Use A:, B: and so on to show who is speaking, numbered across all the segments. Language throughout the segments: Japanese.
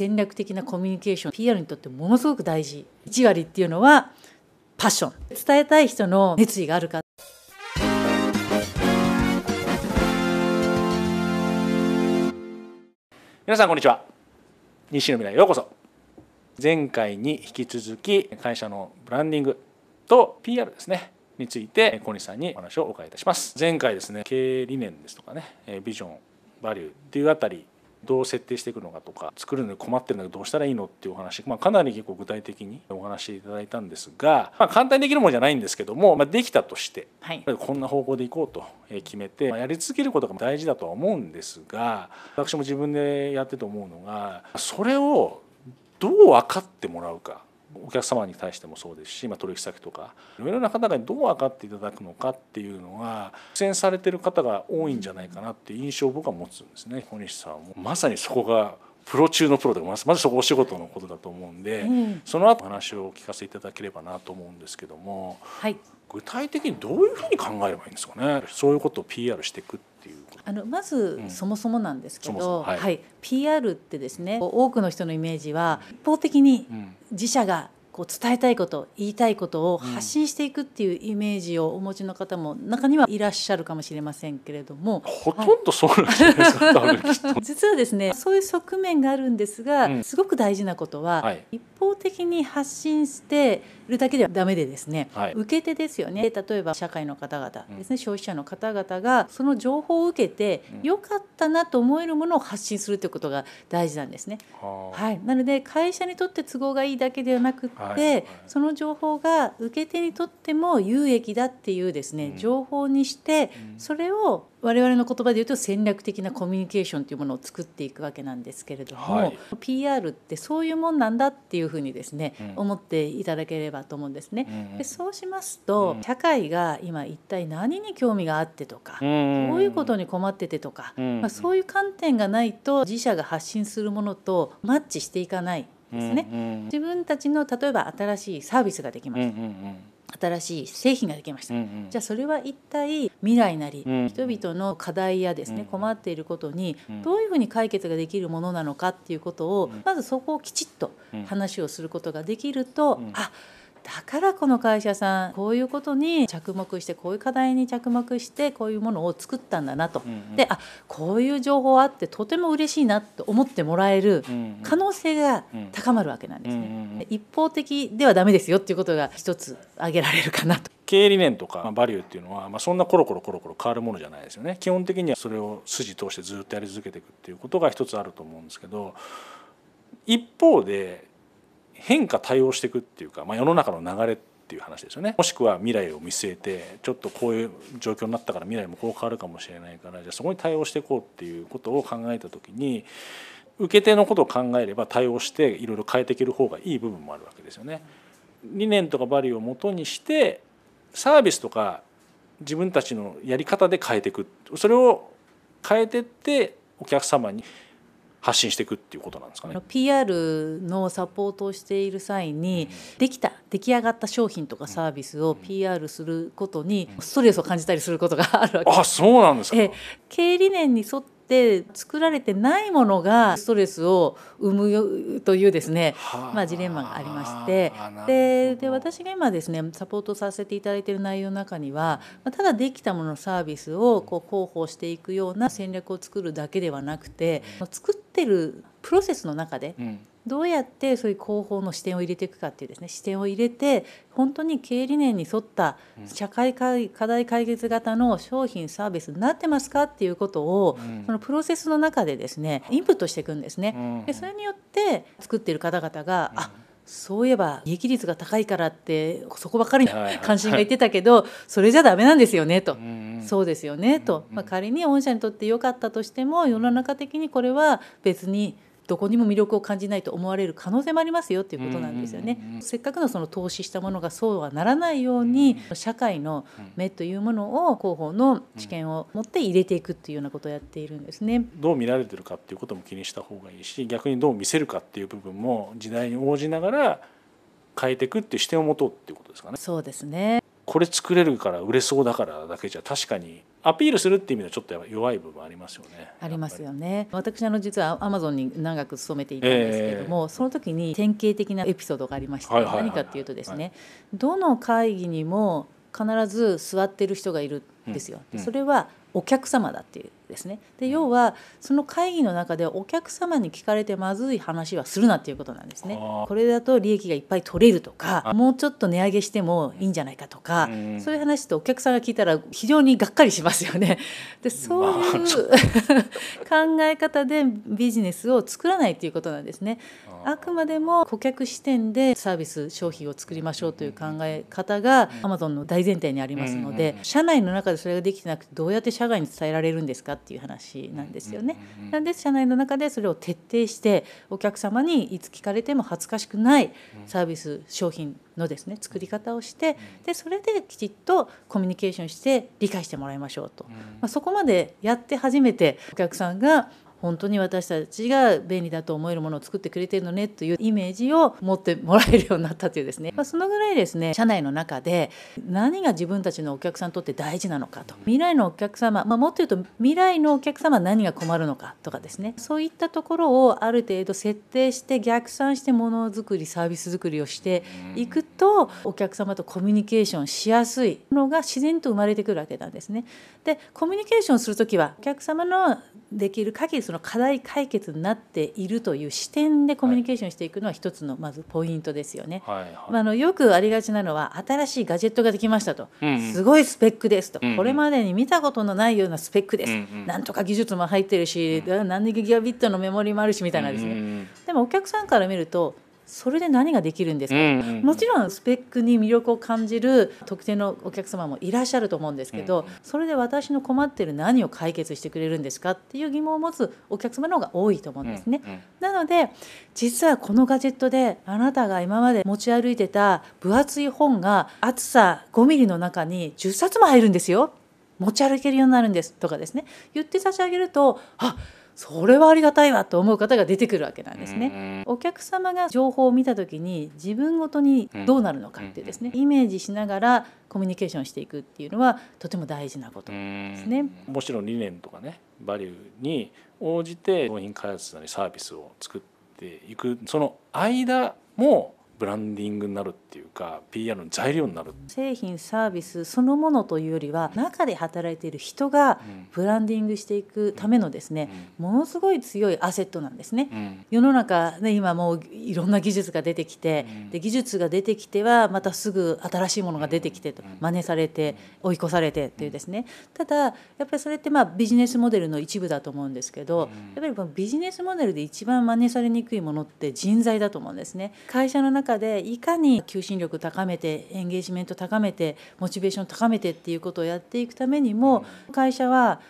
A: 戦略的なコミュニケーション PR にとってものすごく大事。1割っていうのはパッション伝えたい人の熱意があるか。
B: 皆さんこんにちは。西の未来ようこそ。前回に引き続き会社のブランディングと PR ですねについて小西さんにお話をお伺いいたします。前回ですね経営理念ですとかねビジョンバリューっていうあたりどう設定していくのかとか作るのに困ってるんだけどどうしたらいいのっていうお話、まあ、かなり結構具体的にお話しいただいたんですが、まあ、簡単にできるものじゃないんですけども、まあ、できたとして、はい、こんな方向でいこうと決めて、まあ、やり続けることが大事だとは思うんですが私も自分でやってて思うのがそれをどう分かってもらうかお客様に対してもそうですし、まあ、取引先とかいろいろな方がどう分かっていただくのかっていうのが苦戦されてる方が多いんじゃないかなっていう印象を僕は持つんですね。小西さんもまさにそこがプロ中のプロでまずまずそこお仕事のことだと思うんで、うん、その後お話をお聞かせいただければなと思うんですけども、はい、具体的にどういうふうに考えればいいんですかね？そういうことを PR していくっていう
A: あのまず、そもそもなんですけど、はい、はい、PR ってですね多くの人のイメージは一方的に自社がこう伝えたいこと言いたいことを発信していくっていうイメージをお持ちの方も中にはいらっしゃるかもしれませんけれども。
B: ほとんどそうなんじゃないですか
A: 実はですねそういう側面があるんですが、うん、すごく大事なことは、はい、一方的に発信してるだけではダメでですね、はい、受け手ですよね。例えば社会の方々ですね、うん、消費者の方々がその情報を受けて、うん、よかったなと思えるものを発信するということが大事なんですね。はい、なので会社にとって都合がいいだけではなくて、はい、その情報が受け手にとっても有益だっていうですね、情報にしてそれを我々の言葉で言うと戦略的なコミュニケーションというものを作っていくわけなんですけれども、はい、PR ってそういうもんなんだっていうふうにですね、うん、思っていただければと思うんですね。うん、でそうしますと、うん、社会が今一体何に興味があってとか、どういうことに困っててとか、まあ、そういう観点がないと自社が発信するものとマッチしていかないですね。自分たちの例えば新しいサービスができました。新しい製品ができました、うんうん、じゃあそれは一体未来なり、うん、人々の課題やですね、うん、困っていることにどういうふうに解決ができるものなのかっていうことを、まずそこをきちっと話をすることができると、うん、あだからこの会社さんこういうことに着目してこういう課題に着目してこういうものを作ったんだなと、うんうん、であこういう情報あってとても嬉しいなと思ってもらえる可能性が高まるわけなんですね。うんうん、一方的ではダメですよっていうことが一つ挙げられるかなと。
B: 経営理念とかバリューっていうのは、まあ、そんなコロコロコロコロ変わるものじゃないですよね基本的にはそれを筋通してずっとやり続けていくっていうことが一つあると思うんですけど一方で変化対応していくっていうか、まあ、世の中の流れっていう話ですよねもしくは未来を見据えてちょっとこういう状況になったから未来もこう変わるかもしれないからじゃあそこに対応していこうっていうことを考えた時に受け手のことを考えれば対応していろいろ変えていける方がいい部分もあるわけですよね。理念とかバリューをもとにしてサービスとか自分たちのやり方で変えていくそれを変えてってお客様に発信していくっていうことなんですかね。
A: PR のサポートをしている際に、できた出来上がった商品とかサービスを PR することにストレスを感じたりすることがあるわけ。です。
B: あそうなんですか。
A: 経営理念に沿っって作られてないものがストレスを生むというですね、まあ、ジレンマがありまして。でで私が今ですねサポートさせていただいている内容の中にはただできたものサービスをこう広報していくような戦略を作るだけではなくて作ってるプロセスの中で、どうやってそういう広報の視点を入れていくかっていうですね視点を入れて本当に経営理念に沿った社会課題解決型の商品サービスになってますかっていうことを、そのプロセスの中でですねインプットしていくんですね。でそれによって作っている方々が、あそういえば利益率が高いからってそこばっかり関心がいってたけどそれじゃダメなんですよねと、そうですよねと、まあ、仮に御社にとって良かったとしても世の中的にこれは別にどこにも魅力を感じないと思われる可能性もありますよっていうことなんですよね。せっかくのその投資したものがそうはならないように社会の目というものを広報の知見を持って入れていくっていうようなことをやっているんですね。
B: どう見られてるかっていうことも気にした方がいいし逆にどう見せるかっていう部分も時代に応じながら変えていくっていう視点を持とうっていうことですかね。
A: そうですね
B: これ作れるから売れそうだからだけじゃ確かにアピールするっていう意味ではちょっと弱い部分ありますよね。
A: ありますよね。私あの実はアマゾンに長く勤めていたんですけれども、えー、その時に典型的なエピソードがありまして、何かっていうとですね、どの会議にも必ず座ってる人がいるんですよ。それはお客様だっていうですね。で要はその会議の中でお客様に聞かれてまずい話はするなっていうことなんですね。これだと利益がいっぱい取れるとかもうちょっと値上げしてもいいんじゃないかとか、そういう話ってお客さんが聞いたら非常にがっかりしますよね。でそういう考え方でビジネスを作らないっていうことなんですね。あくまでも顧客視点でサービス商品を作りましょうという考え方が Amazon の大前提にありますので、社内の中でそれができてなくてどうやって社外に伝えられるんですかっていう話なんですよね。なんで社内の中でそれを徹底してお客様にいつ聞かれても恥ずかしくないサービス商品のですね作り方をしてでそれできちっとコミュニケーションして理解してもらいましょうと、まあ、そこまでやって初めてお客さんが本当に私たちが便利だと思えるものを作ってくれてるのねというイメージを持ってもらえるようになったというですね、まあ、そのぐらいですね社内の中で何が自分たちのお客さんにとって大事なのかと未来のお客様、まあ、もっと言うと未来のお客様は何が困るのかとかですね。そういったところをある程度設定して逆算してものづくりサービス作りをしていくとお客様とコミュニケーションしやすいのが自然と生まれてくるわけなんですね。でコミュニケーションする時はお客様のできる限りその課題解決になっているという視点でコミュニケーションしていくのは一つのまずポイントですよね。はいはい、あのよくありがちなのは新しいガジェットができましたと、うんうん、すごいスペックですと、うんうん、これまでに見たことのないようなスペックです、うんうん、なんとか技術も入ってるし、うん、何ギガビットのメモリもあるしみたいなですね、うんうん、でもお客さんから見るとそれで何ができるんですか、うんうん、もちろんスペックに魅力を感じる特定のお客様もいらっしゃると思うんですけど、うんうん、それで私の困ってる何を解決してくれるんですかっていう疑問を持つお客様の方が多いと思うんですね。うんうん、なので実はこのガジェットであなたが今まで持ち歩いてた分厚い本が厚さ5ミリの中に10冊も入るんですよ。持ち歩けるようになるんですとかですね。言って差し上げるとあそれはありがたいわと思う方が出てくるわけなんですね。お客様が情報を見た時に自分ごとにどうなるのかってですねイメージしながらコミュニケーションしていくっていうのはとても大事なことですね。
B: もちろん理念とかねバリューに応じて商品開発なりサービスを作っていくその間もブランディングになるっていうか PR の材料になる。
A: 製品サービスそのものというよりは中で働いている人がブランディングしていくためのですね、ものすごい強いアセットなんですね、うん、世の中ね今もういろんな技術が出てきて、うん、で技術が出てきてはまたすぐ新しいものが出てきてと真似されて追い越されてっていうですね。ただやっぱりそれってまあビジネスモデルの一部だと思うんですけど、やっぱりビジネスモデルで一番真似されにくいものって人材だと思うんですね。会社の中でいかに求心力高めてエンゲージメント高めてモチベーション高めてっていうことをやっていくためにも会社は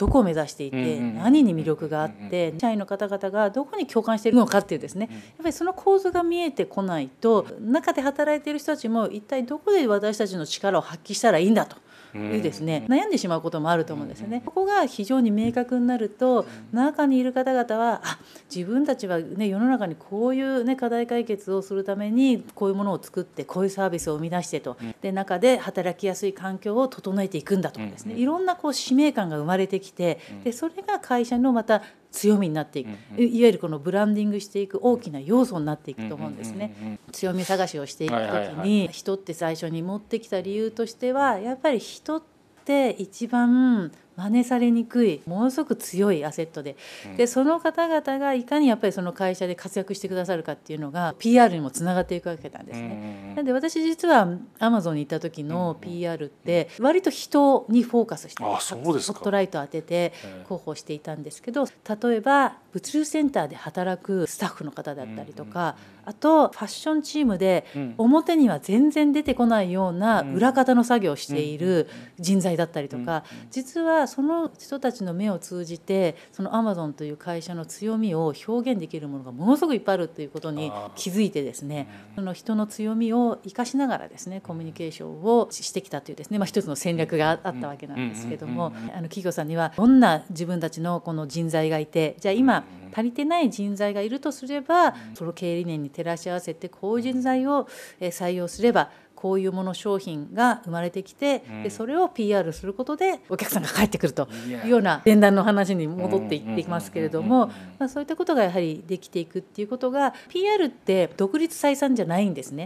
A: どこを目指していて何に魅力があって社員の方々がどこに共感しているのかっていうですねやっぱりその構図が見えてこないと中で働いている人たちも一体どこで私たちの力を発揮したらいいんだと。いうですね。悩んでしまうこともあると思うんですよね。ここが非常に明確になると中にいる方々はあ自分たちは、ね、世の中にこういう、ね、課題解決をするためにこういうものを作ってこういうサービスを生み出してと。で中で働きやすい環境を整えていくんだとかですね。いろんなこう使命感が生まれてきてでそれが会社のまた強みになっていく、いわゆるこのブランディングしていく大きな要素になっていくと思うんですね。強み探しをしていく時に人って最初に持ってきた理由としてはやっぱり人って一番真似されにくいものすごく強いアセットで。でその方々がいかにやっぱりその会社で活躍してくださるかっていうのが PR にもつながっていくわけなんですね。なんで私実はアマゾンに行った時の PR って割と人にフォーカスしてスポットライト当てて広報していたんですけど例えば物流センターで働くスタッフの方だったりとかあとファッションチームで表には全然出てこないような裏方の作業をしている人材だったりとか実はその人たちの目を通じてそのアマゾンという会社の強みを表現できるものがものすごくいっぱいあるということに気づいてですねその人の強みを生かしながらですねコミュニケーションをしてきたというですね、まあ、一つの戦略があったわけなんですけどもあの企業さんにはどんな自分たちのこの人材がいてじゃあ今足りてない人材がいるとすればその経営理念に照らし合わせてこういう人材を採用すればこういうもの商品が生まれてきて、うん、でそれを PR することでお客さんが帰ってくるというような伝談の話に戻っていっていきますけれどもそういったことがやはりできていくっていうことが PR って独立採算じゃないんですね。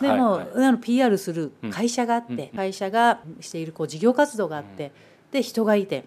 A: でも、はいはい、PR する会社があって、会社がしているこう事業活動があって、で人がいて、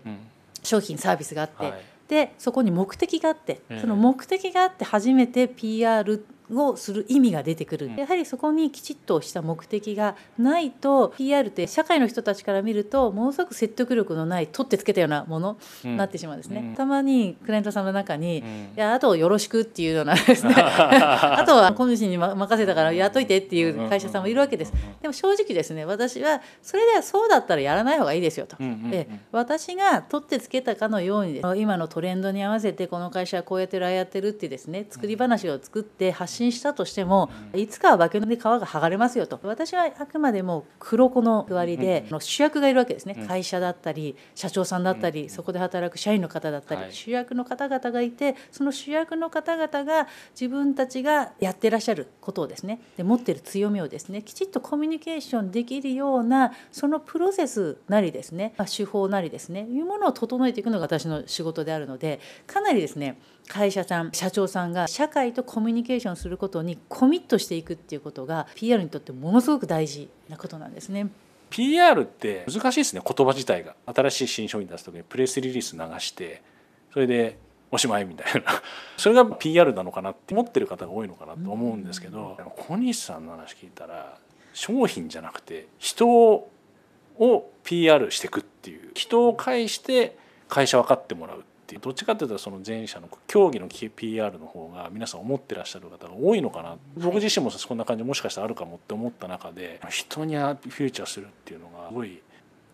A: 商品サービスがあって、はい、でそこに目的があって、その目的があって初めて PR をする意味が出てくる、やはりそこにきちっとした目的がないと PR って社会の人たちから見るとものすごく説得力のない取ってつけたようなものになってしまうんですね、うん、たまにクライアントさんの中に「うん、いやあとよろしく」っていうようなですね。あとは小主に任せたからやっといてっていう会社さんもいるわけです。でも正直ですね私はそれではそうだったらやらない方がいいですよと、で私が取ってつけたかのように今のトレンドに合わせてこの会社はこうやってるああやってるってですね作り話を作って発信したとしてもいつかは化けの皮が剥がれますよと。私はあくまでも黒子の割で主役がいるわけですね。会社だったり社長さんだったりそこで働く社員の方だったり主役の方々がいてその主役の方々が自分たちがやってらっしゃることをですねで持ってる強みをですねきちっとコミュニケーションできるようなそのプロセスなりですね、まあ、手法なりですねいうものを整えていくのが私の仕事であるのでかなりですね会社さん社長さんが社会とコミュニケーションすることにコミットしていくっていうことが PR にとってものすごく大事なことなんですね。
B: PR って難しいですね言葉自体が。新しい新商品出す時にプレスリリース流してそれでおしまいみたいな。それが PR なのかなって思ってる方が多いのかなと思うんですけど、小西さんの話聞いたら商品じゃなくて人を PR していくっていう。人を介して会社分かってもらう。ってどっちかというとその前者の競技の PR の方が皆さん思ってらっしゃる方が多いのかな。僕自身もそんな感じもしかしたらあるかもって思った中で人にフューチャーするっていうのがすごい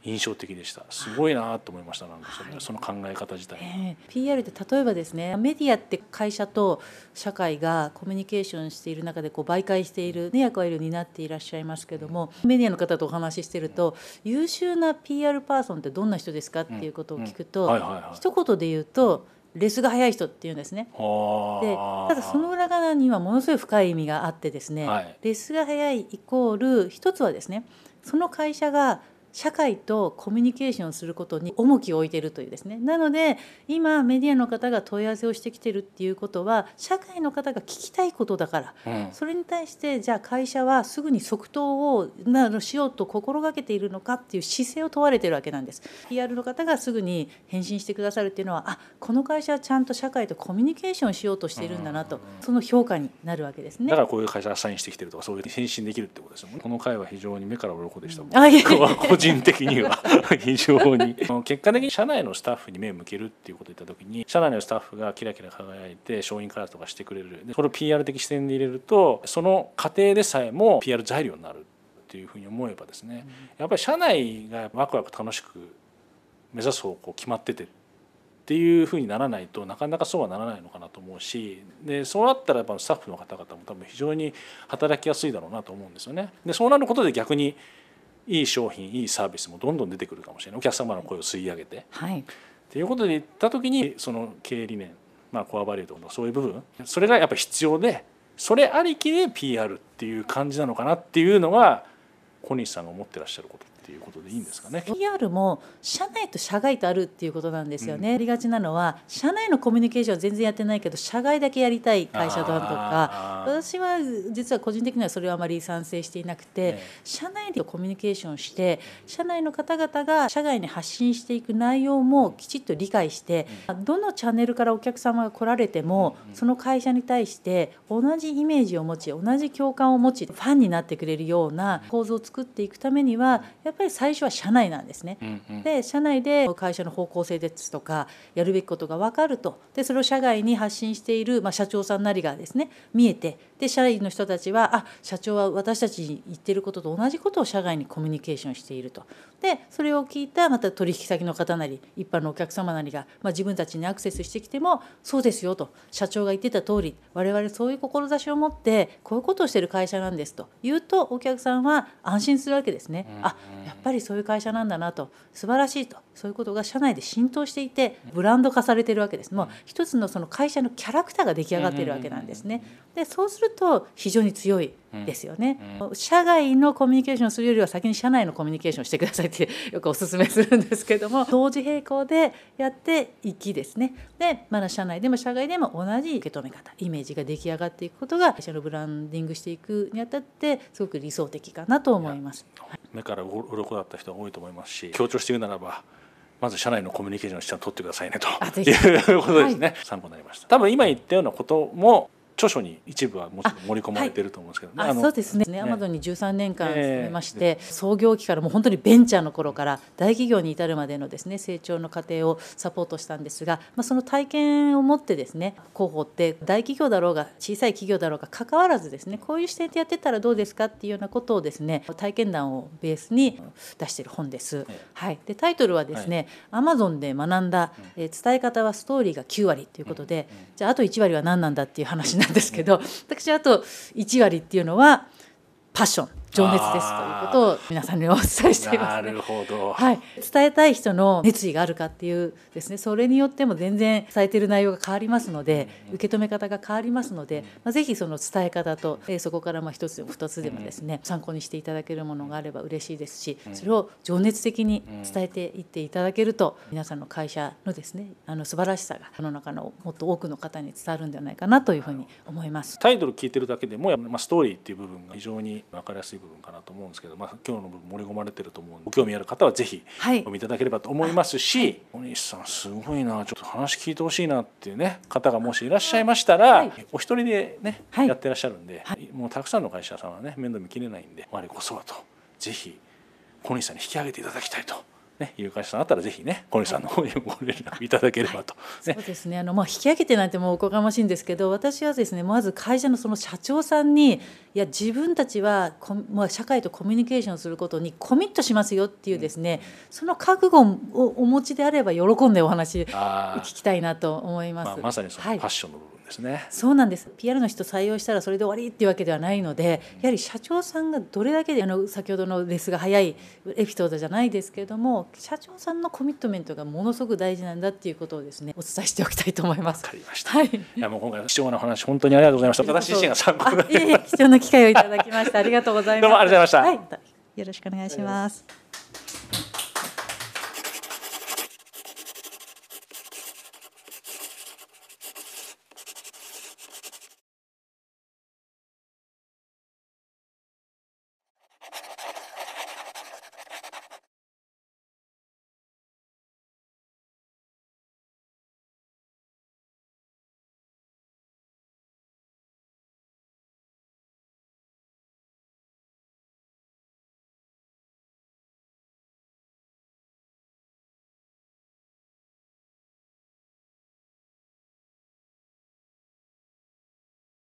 B: 印象的でした。すごいなと思いましたなんかそれ、はい、その考え方自体、
A: えー、PR って例えばですねメディアって会社と社会がコミュニケーションしている中でこう媒介している、ね、役割を担っていらっしゃいますけどもメディアの方とお話ししてると優秀な PR パーソンってどんな人ですかっていうことを聞くと、一言で言うとレスが早い人っていうんですね。でただその裏側にはものすごい深い意味があってですね、はい、レスが早いイコール一つはですねその会社が社会とコミュニケーションすることに重きを置いているというですねなので今メディアの方が問い合わせをしてきてるっていうことは社会の方が聞きたいことだから、うん、それに対してじゃあ会社はすぐに即答をなしようと心がけているのかっていう姿勢を問われてるわけなんです。PR の方がすぐに返信してくださるっていうのはあこの会社はちゃんと社会とコミュニケーションしようとしているんだなと、その評価になるわけですね。
B: だからこういう会社がサインしてきてるとかそういう返信できるってことですよね。この会は非常に目から鱗でした。あい個人的には。非常に。結果的に社内のスタッフに目を向けるっていうことを言った時に社内のスタッフがキラキラ輝いて商品開発とかしてくれる。でこれを PR 的視点で入れるとその過程でさえも PR 材料になるっていうふうに思えばですねやっぱり社内がワクワク楽しく目指す方向決まっててっていうふうにならないとなかなかそうはならないのかなと思うしでそうなったらやっぱスタッフの方々も多分非常に働きやすいだろうなと思うんですよね。でそうなることで逆にいい商品いいサービスもどんどん出てくるかもしれない。お客様の声を吸い上げて。はい、っていうことで言った時にその経営理念、まあ、コアバリューとかそういう部分それがやっぱ必要でそれありきで PR っていう感じなのかなっていうのが小西さんが思ってらっしゃることっていうことでいいんですかね
A: ？PR も社内と社外とあるっていうことなんですよね。うん、ありがちなのは社内のコミュニケーションは全然やってないけど社外だけやりたい会社だとか私は実は個人的にはそれはあまり賛成していなくて、ね、社内でコミュニケーションして社内の方々が社外に発信していく内容もきちっと理解して、うん、どのチャンネルからお客様が来られても、うん、その会社に対して同じイメージを持ち同じ共感を持ちファンになってくれるような構造を作っていくためにはやっぱり最初は社内なんですね。うんうん、で社内で会社の方向性ですとかやるべきことが分かると。でそれを社外に発信している、まあ、社長さんなりがですね見えてで社員の人たちはあ社長は私たちに言ってることと同じことを社外にコミュニケーションしていると。でそれを聞いたまた取引先の方なり一般のお客様なりが、まあ、自分たちにアクセスしてきてもそうですよと。社長が言ってた通り我々そういう志を持ってこういうことをしてる会社なんですと言うとお客さんは安心するわけですね。うん、あやっぱりそういう会社なんだなと素晴らしいとそういうことが社内で浸透していてブランド化されてるわけです。もう一つのその会社のキャラクターが出来上がってるわけなんですね。でそうすると非常に強いですよね、うん。うん、社外のコミュニケーションするよりは先に社内のコミュニケーションしてくださいって よくお勧めするんですけども 同時並行でやっていきですね。でまだ社内でも社外でも同じ受け止め方イメージが出来上がっていくことが会社のブランディングしていくにあたってすごく理想的かなと思います。
B: 目から鱗だった人が多いと思いますし強調して言うならばまず社内のコミュニケーションをしちゃんと取ってくださいねということですね、はい、参考になりました。多分今言ったようなことも著書に一部はもちろん盛り込まれてると思うんですけど、
A: ね、あそうですね。アマゾンに13年間勤めまして、えー、創業期からもう本当にベンチャーの頃から大企業に至るまでのですね成長の過程をサポートしたんですが、まあ、その体験を持ってですね広報って大企業だろうが小さい企業だろうが関わらずですねこういう視点でやってたらどうですかっていうようなことをですね体験談をベースに出している本です。はい、でタイトルはですね、アマゾンで学んだ、えー、伝え方はストーリーが9割ということで、じゃああと1割は何なんだっていう話なんですけど私あと1割っていうのはパッション情熱ですということを皆さんにお伝えしています、
B: ね、なるほど、
A: はい、伝えたい人の熱意があるかっていうですねそれによっても全然伝えている内容が変わりますので受け止め方が変わりますので、まあ、ぜひその伝え方と、えー、そこからまあ一つでも二つでもですね参考にしていただけるものがあれば嬉しいですしそれを情熱的に伝えていっていただけると皆さんの会社のですねあの素晴らしさが世の中のもっと多くの方に伝わるんではないかなというふうに思います。
B: タイトル聞いてるだけでも、まあ、ストーリーっていう部分が非常に分かりやすい部分かなと思うんですけど、まあ、今日の部分盛り込まれてると思うご興味ある方はぜひお見いただければと思いますし、小西さんすごいなちょっと話聞いてほしいなっていうね方がもしいらっしゃいましたら、はい、お一人でね、はい、やってらっしゃるんで、はい、もうたくさんの会社さんはね面倒見きれないんで我こそはとぜひ小西さんに引き上げていただきたいとね、いう会社さんあったらぜひね小西さんの方にご連絡いただければと、
A: ねはい、そうですね。あの、まあ、引き上げてなんてもうおこがましいんですけど私はですねまず会社のその社長さんにいや自分たちはこ、まあ、社会とコミュニケーションすることにコミットしますよっていうですね、うん、その覚悟をお持ちであれば喜んでお話聞きたいなと思います。まあ、
B: まさにそのファッションの部分、はいですね。
A: そうなんです。PR の人採用したらそれで終わりっていうわけではないので、やはり社長さんがどれだけであの先ほどのレスが早いエピソードじゃないですけれども、社長さんのコミットメントがものすごく大事なんだっていうことをですね、お伝えしておきたいと思います。
B: わかりました。はい。いやもう今回貴重な話本当にありがとうございました。私自身が参考に
A: なりまし貴重な機会をいただきました。ありがとうございます。
B: どうもありがとうございました。
A: はい。よろしくお願いします。